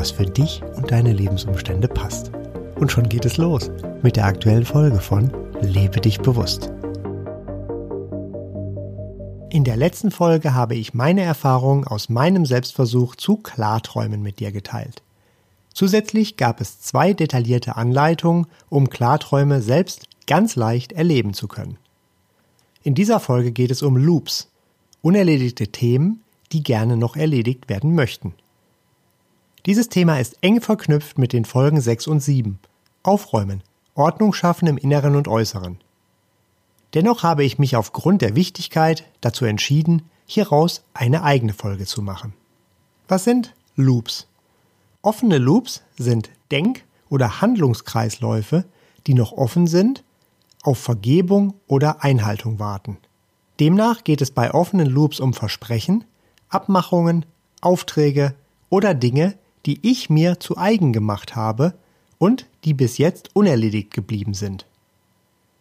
was für dich und deine Lebensumstände passt. Und schon geht es los mit der aktuellen Folge von Lebe dich bewusst. In der letzten Folge habe ich meine Erfahrungen aus meinem Selbstversuch zu Klarträumen mit dir geteilt. Zusätzlich gab es zwei detaillierte Anleitungen, um Klarträume selbst ganz leicht erleben zu können. In dieser Folge geht es um Loops, unerledigte Themen, die gerne noch erledigt werden möchten. Dieses Thema ist eng verknüpft mit den Folgen 6 und 7 Aufräumen, Ordnung schaffen im Inneren und Äußeren. Dennoch habe ich mich aufgrund der Wichtigkeit dazu entschieden, hieraus eine eigene Folge zu machen. Was sind Loops? Offene Loops sind Denk- oder Handlungskreisläufe, die noch offen sind, auf Vergebung oder Einhaltung warten. Demnach geht es bei offenen Loops um Versprechen, Abmachungen, Aufträge oder Dinge, die ich mir zu eigen gemacht habe und die bis jetzt unerledigt geblieben sind.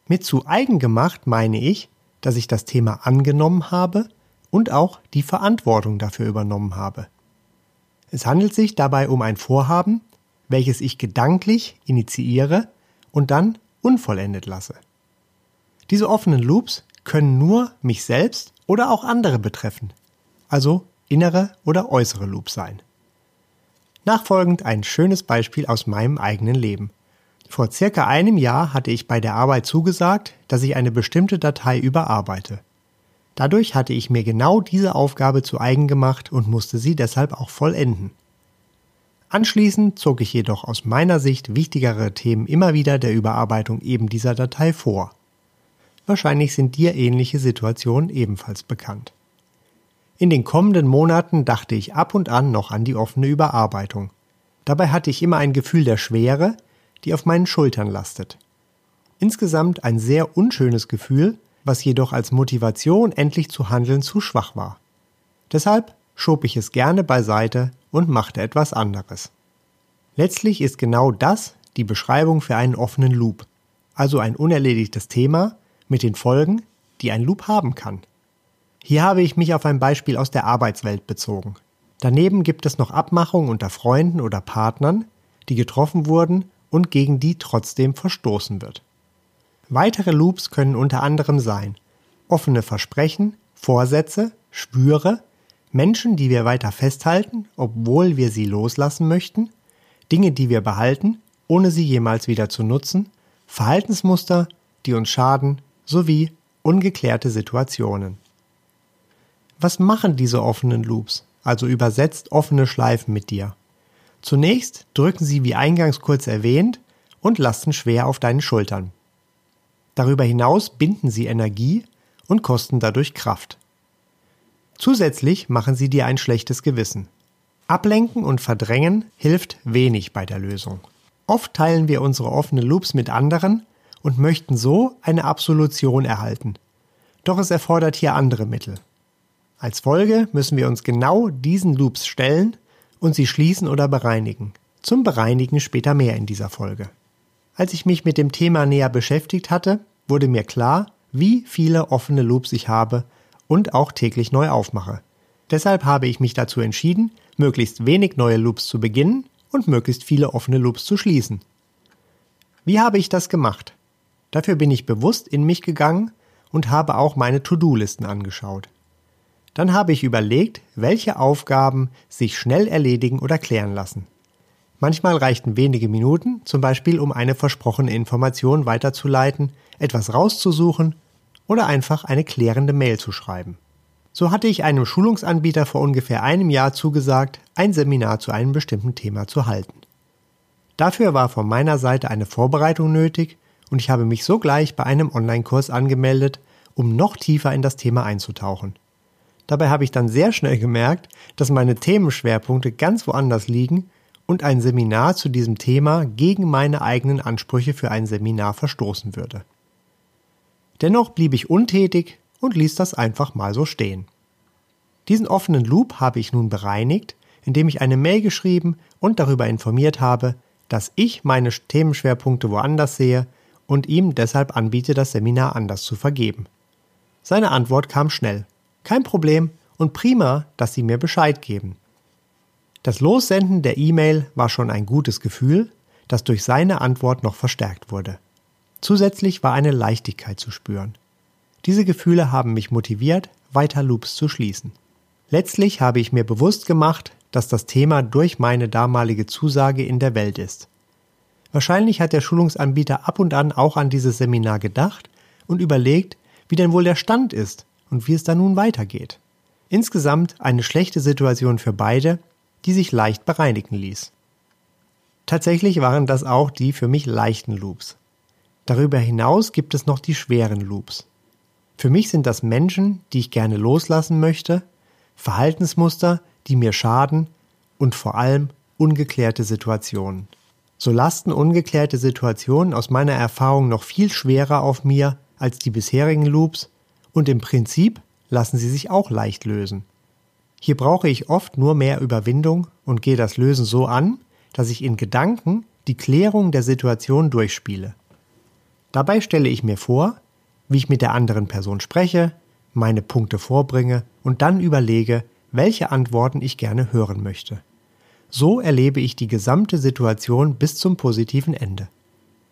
Mit zu eigen gemacht meine ich, dass ich das Thema angenommen habe und auch die Verantwortung dafür übernommen habe. Es handelt sich dabei um ein Vorhaben, welches ich gedanklich initiiere und dann unvollendet lasse. Diese offenen Loops können nur mich selbst oder auch andere betreffen, also innere oder äußere Loops sein. Nachfolgend ein schönes Beispiel aus meinem eigenen Leben. Vor circa einem Jahr hatte ich bei der Arbeit zugesagt, dass ich eine bestimmte Datei überarbeite. Dadurch hatte ich mir genau diese Aufgabe zu eigen gemacht und musste sie deshalb auch vollenden. Anschließend zog ich jedoch aus meiner Sicht wichtigere Themen immer wieder der Überarbeitung eben dieser Datei vor. Wahrscheinlich sind dir ähnliche Situationen ebenfalls bekannt. In den kommenden Monaten dachte ich ab und an noch an die offene Überarbeitung. Dabei hatte ich immer ein Gefühl der Schwere, die auf meinen Schultern lastet. Insgesamt ein sehr unschönes Gefühl, was jedoch als Motivation endlich zu handeln zu schwach war. Deshalb schob ich es gerne beiseite und machte etwas anderes. Letztlich ist genau das die Beschreibung für einen offenen Loop, also ein unerledigtes Thema mit den Folgen, die ein Loop haben kann. Hier habe ich mich auf ein Beispiel aus der Arbeitswelt bezogen. Daneben gibt es noch Abmachungen unter Freunden oder Partnern, die getroffen wurden und gegen die trotzdem verstoßen wird. Weitere Loops können unter anderem sein offene Versprechen, Vorsätze, Schwüre, Menschen, die wir weiter festhalten, obwohl wir sie loslassen möchten, Dinge, die wir behalten, ohne sie jemals wieder zu nutzen, Verhaltensmuster, die uns schaden, sowie ungeklärte Situationen. Was machen diese offenen Loops, also übersetzt offene Schleifen mit dir? Zunächst drücken sie wie eingangs kurz erwähnt und lasten schwer auf deinen Schultern. Darüber hinaus binden sie Energie und kosten dadurch Kraft. Zusätzlich machen sie dir ein schlechtes Gewissen. Ablenken und verdrängen hilft wenig bei der Lösung. Oft teilen wir unsere offenen Loops mit anderen und möchten so eine Absolution erhalten. Doch es erfordert hier andere Mittel. Als Folge müssen wir uns genau diesen Loops stellen und sie schließen oder bereinigen. Zum Bereinigen später mehr in dieser Folge. Als ich mich mit dem Thema näher beschäftigt hatte, wurde mir klar, wie viele offene Loops ich habe und auch täglich neu aufmache. Deshalb habe ich mich dazu entschieden, möglichst wenig neue Loops zu beginnen und möglichst viele offene Loops zu schließen. Wie habe ich das gemacht? Dafür bin ich bewusst in mich gegangen und habe auch meine To-Do-Listen angeschaut. Dann habe ich überlegt, welche Aufgaben sich schnell erledigen oder klären lassen. Manchmal reichten wenige Minuten, zum Beispiel um eine versprochene Information weiterzuleiten, etwas rauszusuchen oder einfach eine klärende Mail zu schreiben. So hatte ich einem Schulungsanbieter vor ungefähr einem Jahr zugesagt, ein Seminar zu einem bestimmten Thema zu halten. Dafür war von meiner Seite eine Vorbereitung nötig und ich habe mich sogleich bei einem Online-Kurs angemeldet, um noch tiefer in das Thema einzutauchen. Dabei habe ich dann sehr schnell gemerkt, dass meine Themenschwerpunkte ganz woanders liegen und ein Seminar zu diesem Thema gegen meine eigenen Ansprüche für ein Seminar verstoßen würde. Dennoch blieb ich untätig und ließ das einfach mal so stehen. Diesen offenen Loop habe ich nun bereinigt, indem ich eine Mail geschrieben und darüber informiert habe, dass ich meine Themenschwerpunkte woanders sehe und ihm deshalb anbiete, das Seminar anders zu vergeben. Seine Antwort kam schnell. Kein Problem und prima, dass Sie mir Bescheid geben. Das Lossenden der E-Mail war schon ein gutes Gefühl, das durch seine Antwort noch verstärkt wurde. Zusätzlich war eine Leichtigkeit zu spüren. Diese Gefühle haben mich motiviert, weiter Loops zu schließen. Letztlich habe ich mir bewusst gemacht, dass das Thema durch meine damalige Zusage in der Welt ist. Wahrscheinlich hat der Schulungsanbieter ab und an auch an dieses Seminar gedacht und überlegt, wie denn wohl der Stand ist und wie es da nun weitergeht. Insgesamt eine schlechte Situation für beide, die sich leicht bereinigen ließ. Tatsächlich waren das auch die für mich leichten Loops. Darüber hinaus gibt es noch die schweren Loops. Für mich sind das Menschen, die ich gerne loslassen möchte, Verhaltensmuster, die mir schaden und vor allem ungeklärte Situationen. So lasten ungeklärte Situationen aus meiner Erfahrung noch viel schwerer auf mir als die bisherigen Loops und im Prinzip lassen sie sich auch leicht lösen. Hier brauche ich oft nur mehr Überwindung und gehe das Lösen so an, dass ich in Gedanken die Klärung der Situation durchspiele. Dabei stelle ich mir vor, wie ich mit der anderen Person spreche, meine Punkte vorbringe und dann überlege, welche Antworten ich gerne hören möchte. So erlebe ich die gesamte Situation bis zum positiven Ende.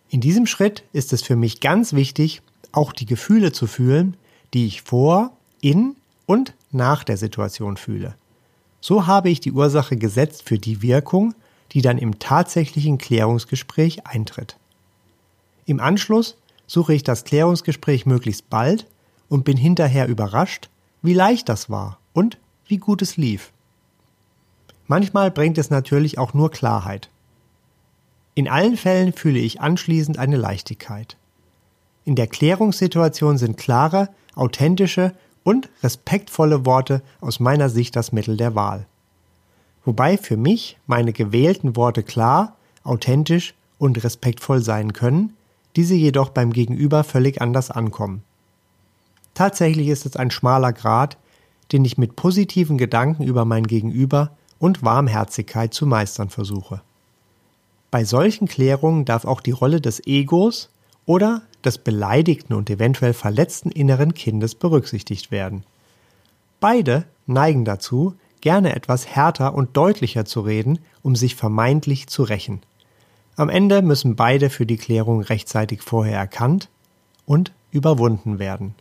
In diesem Schritt ist es für mich ganz wichtig, auch die Gefühle zu fühlen, die ich vor, in und nach der Situation fühle. So habe ich die Ursache gesetzt für die Wirkung, die dann im tatsächlichen Klärungsgespräch eintritt. Im Anschluss suche ich das Klärungsgespräch möglichst bald und bin hinterher überrascht, wie leicht das war und wie gut es lief. Manchmal bringt es natürlich auch nur Klarheit. In allen Fällen fühle ich anschließend eine Leichtigkeit. In der Klärungssituation sind klare, authentische und respektvolle Worte aus meiner Sicht das Mittel der Wahl. Wobei für mich meine gewählten Worte klar, authentisch und respektvoll sein können, diese jedoch beim Gegenüber völlig anders ankommen. Tatsächlich ist es ein schmaler Grat, den ich mit positiven Gedanken über mein Gegenüber und Warmherzigkeit zu meistern versuche. Bei solchen Klärungen darf auch die Rolle des Egos oder des beleidigten und eventuell verletzten inneren Kindes berücksichtigt werden. Beide neigen dazu, gerne etwas härter und deutlicher zu reden, um sich vermeintlich zu rächen. Am Ende müssen beide für die Klärung rechtzeitig vorher erkannt und überwunden werden.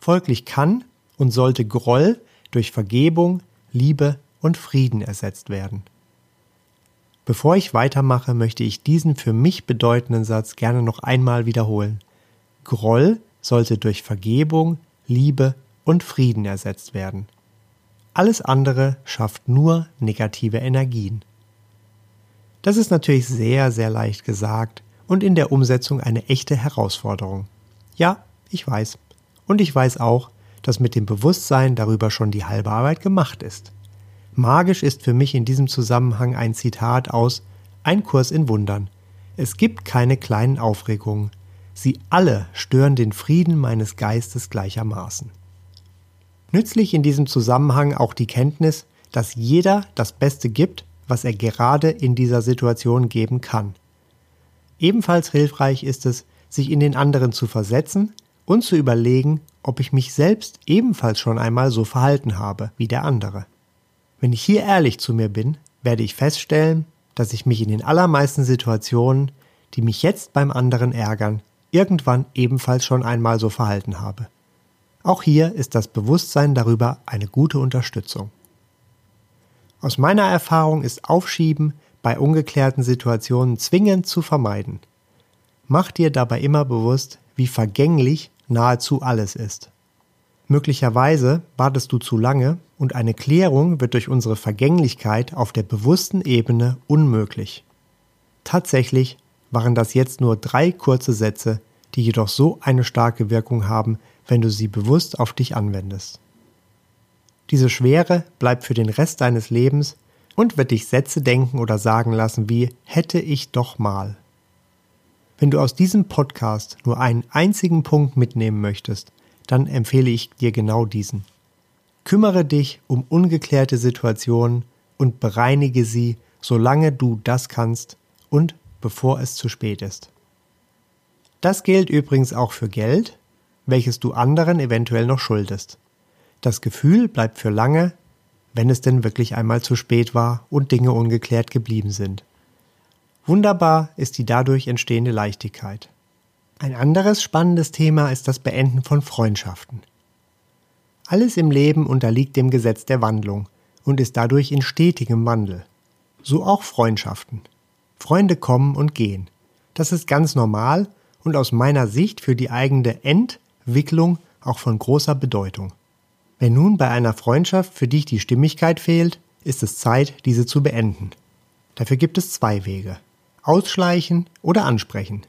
Folglich kann und sollte Groll durch Vergebung, Liebe und Frieden ersetzt werden. Bevor ich weitermache, möchte ich diesen für mich bedeutenden Satz gerne noch einmal wiederholen. Groll sollte durch Vergebung, Liebe und Frieden ersetzt werden. Alles andere schafft nur negative Energien. Das ist natürlich sehr, sehr leicht gesagt und in der Umsetzung eine echte Herausforderung. Ja, ich weiß. Und ich weiß auch, dass mit dem Bewusstsein darüber schon die halbe Arbeit gemacht ist. Magisch ist für mich in diesem Zusammenhang ein Zitat aus Ein Kurs in Wundern. Es gibt keine kleinen Aufregungen. Sie alle stören den Frieden meines Geistes gleichermaßen. Nützlich in diesem Zusammenhang auch die Kenntnis, dass jeder das Beste gibt, was er gerade in dieser Situation geben kann. Ebenfalls hilfreich ist es, sich in den anderen zu versetzen und zu überlegen, ob ich mich selbst ebenfalls schon einmal so verhalten habe wie der andere. Wenn ich hier ehrlich zu mir bin, werde ich feststellen, dass ich mich in den allermeisten Situationen, die mich jetzt beim anderen ärgern, irgendwann ebenfalls schon einmal so verhalten habe. Auch hier ist das Bewusstsein darüber eine gute Unterstützung. Aus meiner Erfahrung ist Aufschieben bei ungeklärten Situationen zwingend zu vermeiden. Mach dir dabei immer bewusst, wie vergänglich nahezu alles ist. Möglicherweise wartest du zu lange und eine Klärung wird durch unsere Vergänglichkeit auf der bewussten Ebene unmöglich. Tatsächlich waren das jetzt nur drei kurze Sätze, die jedoch so eine starke Wirkung haben, wenn du sie bewusst auf dich anwendest. Diese Schwere bleibt für den Rest deines Lebens und wird dich Sätze denken oder sagen lassen wie hätte ich doch mal. Wenn du aus diesem Podcast nur einen einzigen Punkt mitnehmen möchtest, dann empfehle ich dir genau diesen. Kümmere dich um ungeklärte Situationen und bereinige sie, solange du das kannst und bevor es zu spät ist. Das gilt übrigens auch für Geld, welches du anderen eventuell noch schuldest. Das Gefühl bleibt für lange, wenn es denn wirklich einmal zu spät war und Dinge ungeklärt geblieben sind. Wunderbar ist die dadurch entstehende Leichtigkeit. Ein anderes spannendes Thema ist das Beenden von Freundschaften. Alles im Leben unterliegt dem Gesetz der Wandlung und ist dadurch in stetigem Wandel. So auch Freundschaften. Freunde kommen und gehen. Das ist ganz normal und aus meiner Sicht für die eigene Entwicklung auch von großer Bedeutung. Wenn nun bei einer Freundschaft für dich die Stimmigkeit fehlt, ist es Zeit, diese zu beenden. Dafür gibt es zwei Wege. Ausschleichen oder ansprechen.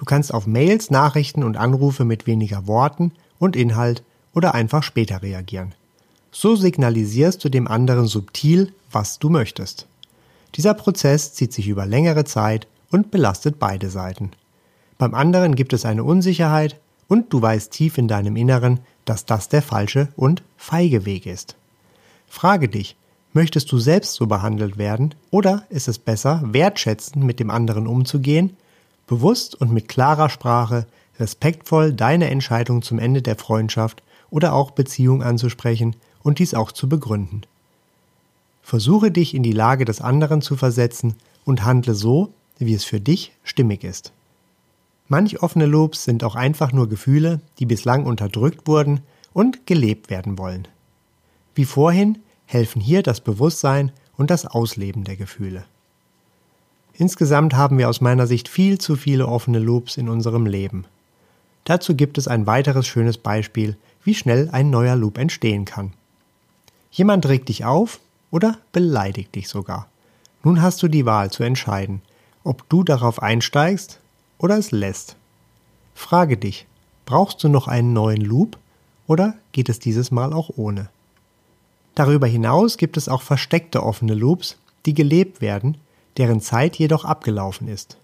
Du kannst auf Mails, Nachrichten und Anrufe mit weniger Worten und Inhalt oder einfach später reagieren. So signalisierst du dem anderen subtil, was du möchtest. Dieser Prozess zieht sich über längere Zeit und belastet beide Seiten. Beim anderen gibt es eine Unsicherheit und du weißt tief in deinem Inneren, dass das der falsche und feige Weg ist. Frage dich, möchtest du selbst so behandelt werden oder ist es besser, wertschätzend mit dem anderen umzugehen, bewusst und mit klarer Sprache respektvoll deine Entscheidung zum Ende der Freundschaft oder auch Beziehung anzusprechen und dies auch zu begründen. Versuche dich in die Lage des anderen zu versetzen und handle so, wie es für dich stimmig ist. Manch offene Lobs sind auch einfach nur Gefühle, die bislang unterdrückt wurden und gelebt werden wollen. Wie vorhin helfen hier das Bewusstsein und das Ausleben der Gefühle. Insgesamt haben wir aus meiner Sicht viel zu viele offene Loops in unserem Leben. Dazu gibt es ein weiteres schönes Beispiel, wie schnell ein neuer Loop entstehen kann. Jemand regt dich auf oder beleidigt dich sogar. Nun hast du die Wahl zu entscheiden, ob du darauf einsteigst oder es lässt. Frage dich, brauchst du noch einen neuen Loop oder geht es dieses Mal auch ohne? Darüber hinaus gibt es auch versteckte offene Loops, die gelebt werden, deren Zeit jedoch abgelaufen ist.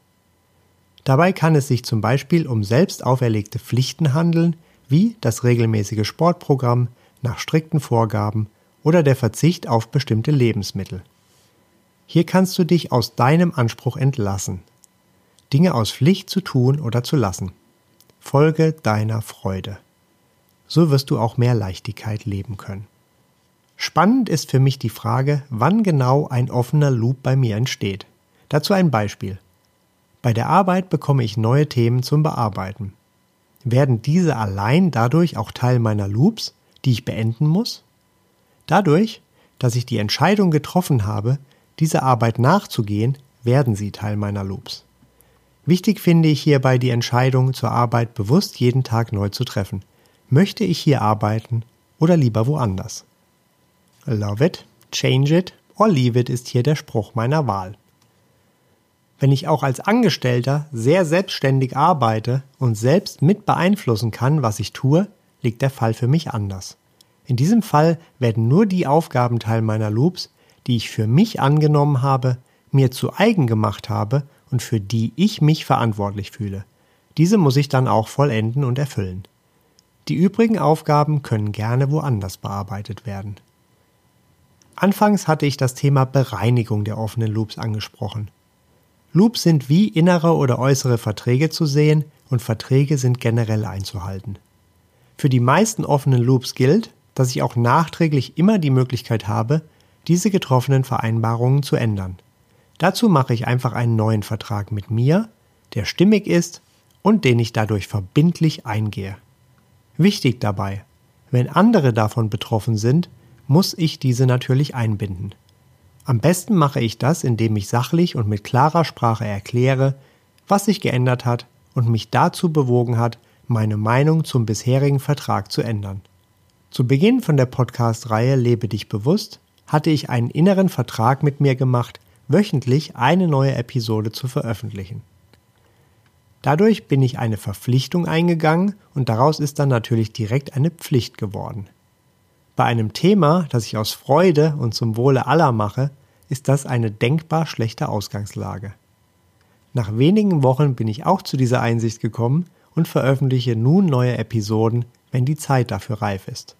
Dabei kann es sich zum Beispiel um selbst auferlegte Pflichten handeln, wie das regelmäßige Sportprogramm nach strikten Vorgaben oder der Verzicht auf bestimmte Lebensmittel. Hier kannst du dich aus deinem Anspruch entlassen Dinge aus Pflicht zu tun oder zu lassen. Folge deiner Freude. So wirst du auch mehr Leichtigkeit leben können. Spannend ist für mich die Frage, wann genau ein offener Loop bei mir entsteht. Dazu ein Beispiel. Bei der Arbeit bekomme ich neue Themen zum Bearbeiten. Werden diese allein dadurch auch Teil meiner Loops, die ich beenden muss? Dadurch, dass ich die Entscheidung getroffen habe, dieser Arbeit nachzugehen, werden sie Teil meiner Loops. Wichtig finde ich hierbei die Entscheidung zur Arbeit bewusst jeden Tag neu zu treffen. Möchte ich hier arbeiten oder lieber woanders? Love it, change it or leave it ist hier der Spruch meiner Wahl. Wenn ich auch als Angestellter sehr selbstständig arbeite und selbst mit beeinflussen kann, was ich tue, liegt der Fall für mich anders. In diesem Fall werden nur die Aufgaben Teil meiner Loops, die ich für mich angenommen habe, mir zu eigen gemacht habe und für die ich mich verantwortlich fühle. Diese muss ich dann auch vollenden und erfüllen. Die übrigen Aufgaben können gerne woanders bearbeitet werden. Anfangs hatte ich das Thema Bereinigung der offenen Loops angesprochen. Loops sind wie innere oder äußere Verträge zu sehen und Verträge sind generell einzuhalten. Für die meisten offenen Loops gilt, dass ich auch nachträglich immer die Möglichkeit habe, diese getroffenen Vereinbarungen zu ändern. Dazu mache ich einfach einen neuen Vertrag mit mir, der stimmig ist und den ich dadurch verbindlich eingehe. Wichtig dabei, wenn andere davon betroffen sind, muss ich diese natürlich einbinden. Am besten mache ich das, indem ich sachlich und mit klarer Sprache erkläre, was sich geändert hat und mich dazu bewogen hat, meine Meinung zum bisherigen Vertrag zu ändern. Zu Beginn von der Podcast-Reihe Lebe dich bewusst hatte ich einen inneren Vertrag mit mir gemacht, wöchentlich eine neue Episode zu veröffentlichen. Dadurch bin ich eine Verpflichtung eingegangen und daraus ist dann natürlich direkt eine Pflicht geworden. Bei einem Thema, das ich aus Freude und zum Wohle aller mache, ist das eine denkbar schlechte Ausgangslage. Nach wenigen Wochen bin ich auch zu dieser Einsicht gekommen und veröffentliche nun neue Episoden, wenn die Zeit dafür reif ist.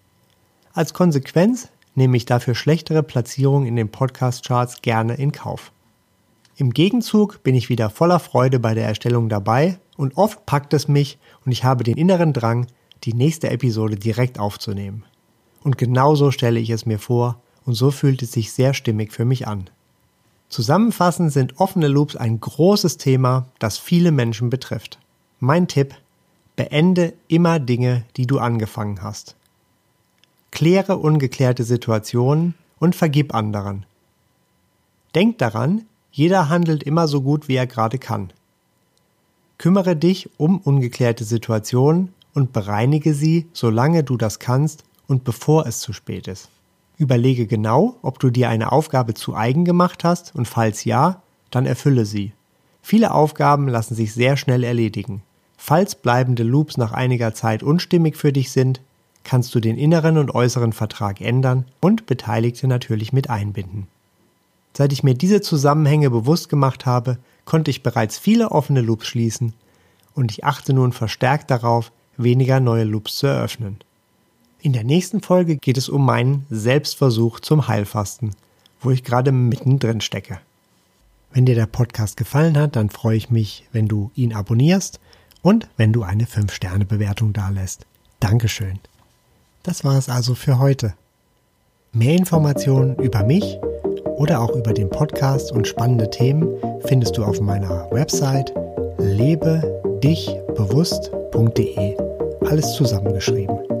Als Konsequenz nehme ich dafür schlechtere Platzierungen in den Podcast-Charts gerne in Kauf. Im Gegenzug bin ich wieder voller Freude bei der Erstellung dabei und oft packt es mich und ich habe den inneren Drang, die nächste Episode direkt aufzunehmen. Und genauso stelle ich es mir vor und so fühlt es sich sehr stimmig für mich an. Zusammenfassend sind offene Loops ein großes Thema, das viele Menschen betrifft. Mein Tipp, beende immer Dinge, die du angefangen hast. Kläre ungeklärte Situationen und vergib anderen. Denk daran, jeder handelt immer so gut, wie er gerade kann. Kümmere dich um ungeklärte Situationen und bereinige sie, solange du das kannst und bevor es zu spät ist. Überlege genau, ob du dir eine Aufgabe zu eigen gemacht hast und falls ja, dann erfülle sie. Viele Aufgaben lassen sich sehr schnell erledigen. Falls bleibende Loops nach einiger Zeit unstimmig für dich sind, kannst du den inneren und äußeren Vertrag ändern und Beteiligte natürlich mit einbinden. Seit ich mir diese Zusammenhänge bewusst gemacht habe, konnte ich bereits viele offene Loops schließen und ich achte nun verstärkt darauf, weniger neue Loops zu eröffnen. In der nächsten Folge geht es um meinen Selbstversuch zum Heilfasten, wo ich gerade mittendrin stecke. Wenn dir der Podcast gefallen hat, dann freue ich mich, wenn du ihn abonnierst und wenn du eine 5-Sterne-Bewertung dalässt. Dankeschön. Das war es also für heute. Mehr Informationen über mich oder auch über den Podcast und spannende Themen findest du auf meiner Website lebedichbewusst.de. Alles zusammengeschrieben.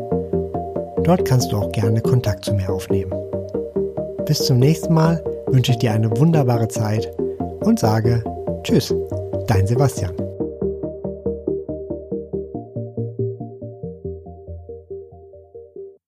Dort kannst du auch gerne Kontakt zu mir aufnehmen. Bis zum nächsten Mal wünsche ich dir eine wunderbare Zeit und sage Tschüss, dein Sebastian.